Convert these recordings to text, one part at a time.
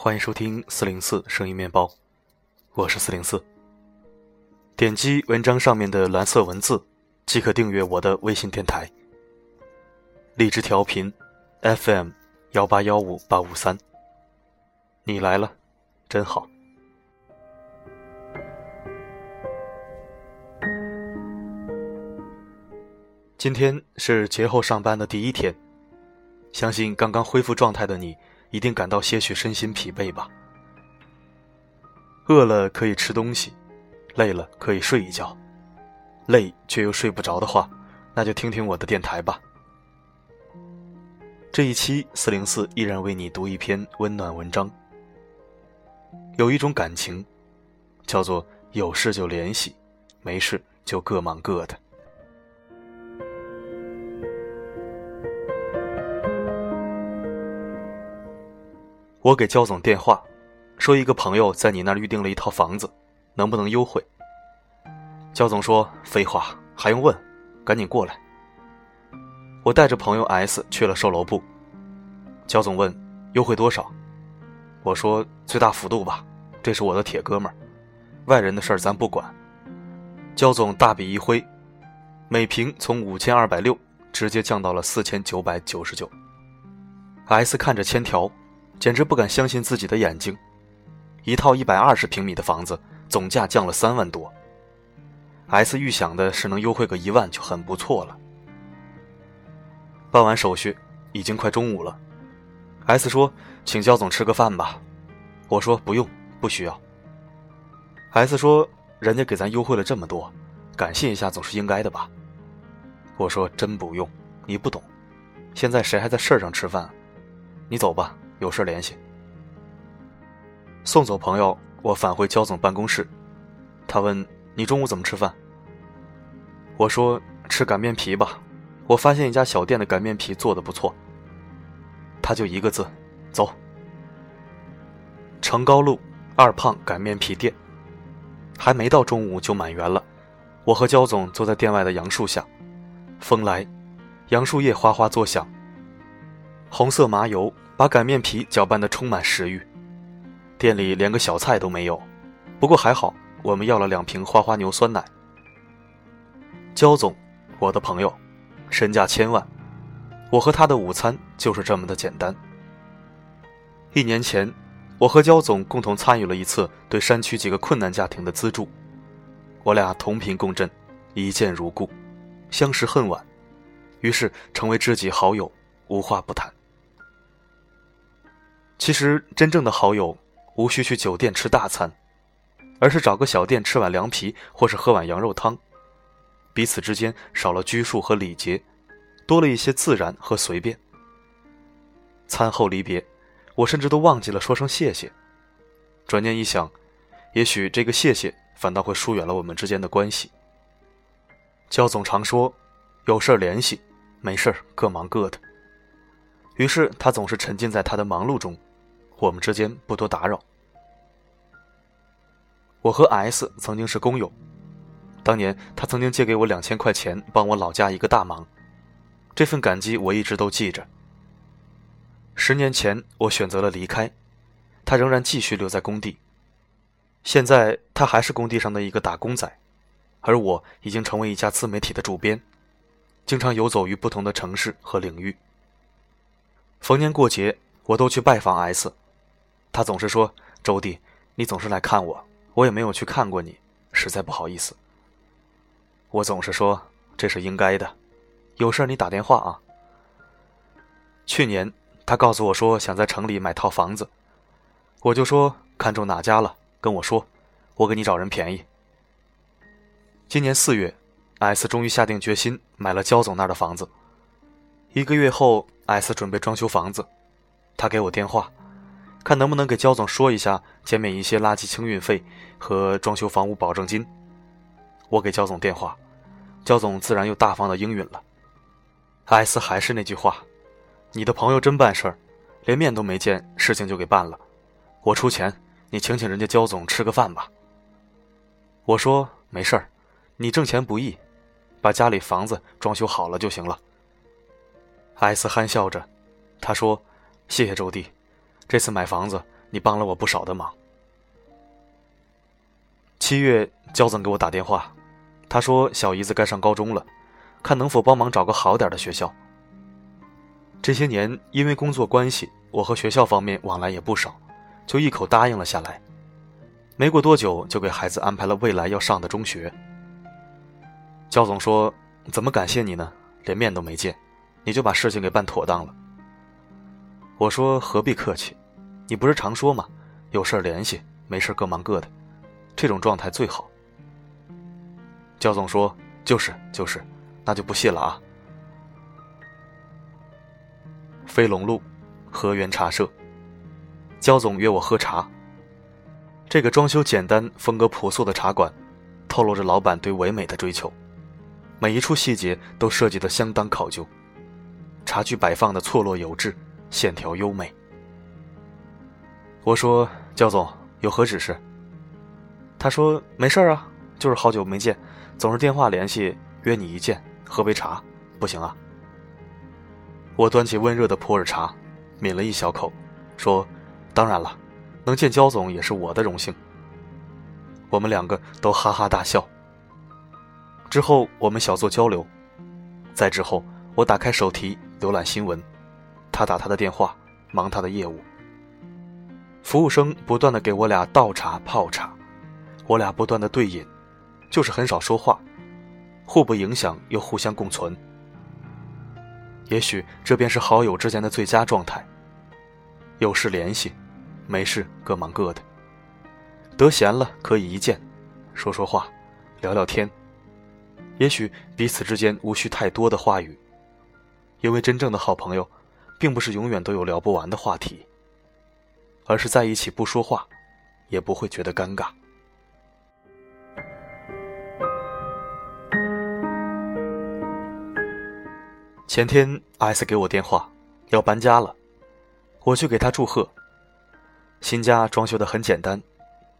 欢迎收听四零四声音面包，我是四零四。点击文章上面的蓝色文字，即可订阅我的微信电台。荔枝调频 FM 幺八幺五八五三，你来了，真好。今天是节后上班的第一天，相信刚刚恢复状态的你。一定感到些许身心疲惫吧？饿了可以吃东西，累了可以睡一觉，累却又睡不着的话，那就听听我的电台吧。这一期四零四依然为你读一篇温暖文章。有一种感情，叫做有事就联系，没事就各忙各的。我给焦总电话，说一个朋友在你那儿预定了一套房子，能不能优惠？焦总说：“废话，还用问？赶紧过来。”我带着朋友 S 去了售楼部。焦总问：“优惠多少？”我说：“最大幅度吧，这是我的铁哥们儿，外人的事儿咱不管。”焦总大笔一挥，每平从五千二百六直接降到了四千九百九十九。S 看着签条。简直不敢相信自己的眼睛，一套一百二十平米的房子，总价降了三万多。S 预想的是能优惠个一万就很不错了。办完手续，已经快中午了。S 说：“请焦总吃个饭吧。”我说：“不用，不需要。”S 说：“人家给咱优惠了这么多，感谢一下总是应该的吧？”我说：“真不用，你不懂。现在谁还在事儿上吃饭？你走吧。”有事联系。送走朋友，我返回焦总办公室。他问：“你中午怎么吃饭？”我说：“吃擀面皮吧。我发现一家小店的擀面皮做的不错。”他就一个字：“走。”成高路二胖擀面皮店，还没到中午就满员了。我和焦总坐在店外的杨树下，风来，杨树叶哗哗作响。红色麻油。把擀面皮搅拌得充满食欲，店里连个小菜都没有，不过还好，我们要了两瓶花花牛酸奶。焦总，我的朋友，身价千万，我和他的午餐就是这么的简单。一年前，我和焦总共同参与了一次对山区几个困难家庭的资助，我俩同频共振，一见如故，相识恨晚，于是成为知己好友，无话不谈。其实，真正的好友无需去酒店吃大餐，而是找个小店吃碗凉皮，或是喝碗羊肉汤，彼此之间少了拘束和礼节，多了一些自然和随便。餐后离别，我甚至都忘记了说声谢谢。转念一想，也许这个谢谢反倒会疏远了我们之间的关系。焦总常说：“有事联系，没事各忙各的。”于是他总是沉浸在他的忙碌中。我们之间不多打扰。我和 S 曾经是工友，当年他曾经借给我两千块钱，帮我老家一个大忙，这份感激我一直都记着。十年前我选择了离开，他仍然继续留在工地。现在他还是工地上的一个打工仔，而我已经成为一家自媒体的主编，经常游走于不同的城市和领域。逢年过节，我都去拜访 S。他总是说：“周弟，你总是来看我，我也没有去看过你，实在不好意思。”我总是说：“这是应该的，有事你打电话啊。”去年他告诉我说想在城里买套房子，我就说看中哪家了，跟我说，我给你找人便宜。今年四月，S 终于下定决心买了焦总那儿的房子。一个月后，S 准备装修房子，他给我电话。看能不能给焦总说一下，减免一些垃圾清运费和装修房屋保证金。我给焦总电话，焦总自然又大方的应允了。S 还是那句话，你的朋友真办事儿，连面都没见，事情就给办了。我出钱，你请请人家焦总吃个饭吧。我说没事儿，你挣钱不易，把家里房子装修好了就行了。S 憨笑着，他说：“谢谢周弟。”这次买房子你帮了我不少的忙。七月，焦总给我打电话，他说小姨子该上高中了，看能否帮忙找个好点的学校。这些年因为工作关系，我和学校方面往来也不少，就一口答应了下来。没过多久，就给孩子安排了未来要上的中学。焦总说：“怎么感谢你呢？连面都没见，你就把事情给办妥当了。”我说：“何必客气，你不是常说吗？有事联系，没事各忙各的，这种状态最好。”焦总说：“就是就是，那就不谢了啊。”飞龙路，河源茶社。焦总约我喝茶。这个装修简单、风格朴素的茶馆，透露着老板对唯美的追求，每一处细节都设计得相当考究，茶具摆放的错落有致，线条优美。我说：“焦总有何指示？”他说：“没事啊，就是好久没见，总是电话联系，约你一见喝杯茶，不行啊？”我端起温热的普洱茶，抿了一小口，说：“当然了。”能见焦总也是我的荣幸。我们两个都哈哈大笑。之后我们小做交流，再之后我打开手提浏览新闻，他打他的电话，忙他的业务。服务生不断的给我俩倒茶泡茶，我俩不断的对饮，就是很少说话，互不影响又互相共存。也许这便是好友之间的最佳状态。有事联系。没事，各忙各的。得闲了可以一见，说说话，聊聊天。也许彼此之间无需太多的话语，因为真正的好朋友，并不是永远都有聊不完的话题，而是在一起不说话，也不会觉得尴尬。前天艾斯给我电话，要搬家了，我去给他祝贺。新家装修的很简单，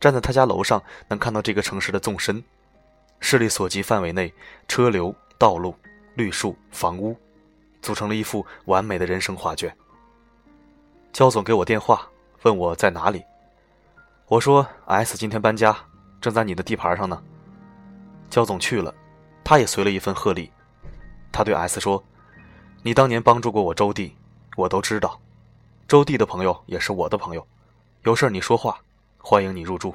站在他家楼上能看到这个城市的纵深，视力所及范围内，车流、道路、绿树、房屋，组成了一幅完美的人生画卷。焦总给我电话，问我在哪里，我说 S 今天搬家，正在你的地盘上呢。焦总去了，他也随了一份贺礼，他对 S 说：“你当年帮助过我周弟，我都知道，周弟的朋友也是我的朋友。”有事你说话，欢迎你入住。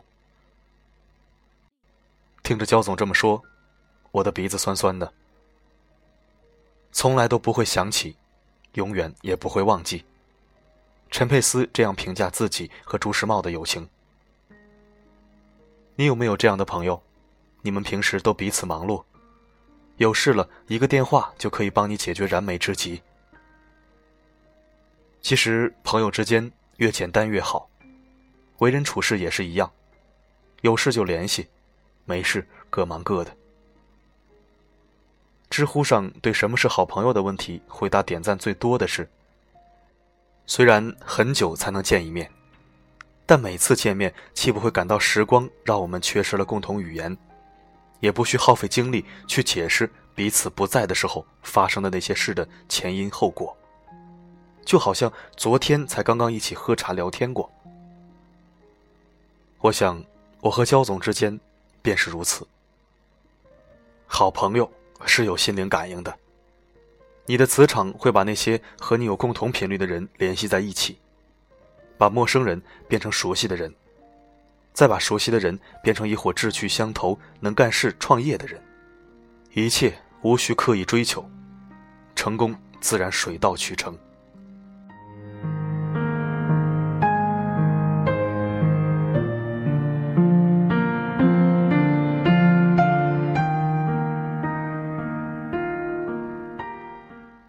听着焦总这么说，我的鼻子酸酸的。从来都不会想起，永远也不会忘记。陈佩斯这样评价自己和朱时茂的友情。你有没有这样的朋友？你们平时都彼此忙碌，有事了一个电话就可以帮你解决燃眉之急。其实朋友之间越简单越好。为人处事也是一样，有事就联系，没事各忙各的。知乎上对什么是好朋友的问题回答点赞最多的是：虽然很久才能见一面，但每次见面岂不会感到时光让我们缺失了共同语言，也不需耗费精力去解释彼此不在的时候发生的那些事的前因后果，就好像昨天才刚刚一起喝茶聊天过。我想，我和焦总之间便是如此。好朋友是有心灵感应的，你的磁场会把那些和你有共同频率的人联系在一起，把陌生人变成熟悉的人，再把熟悉的人变成一伙志趣相投、能干事、创业的人。一切无需刻意追求，成功自然水到渠成。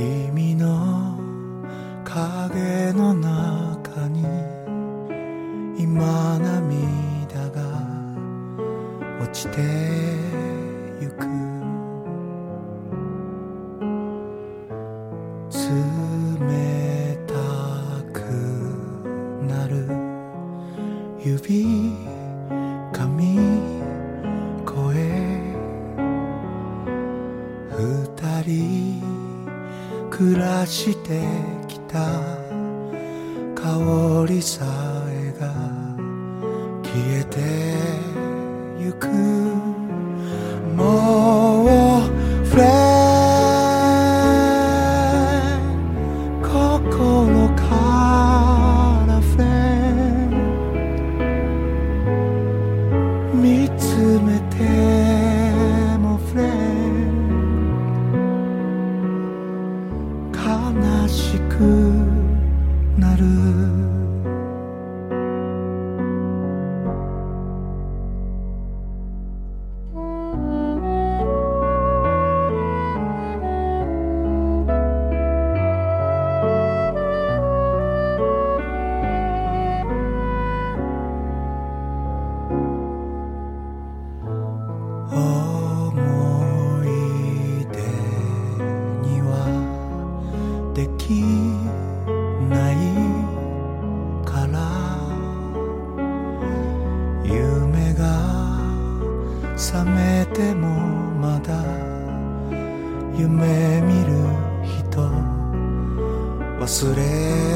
君の影の中に今涙が落ちてしてきた」できないから夢が覚めてもまだ夢見る人忘れ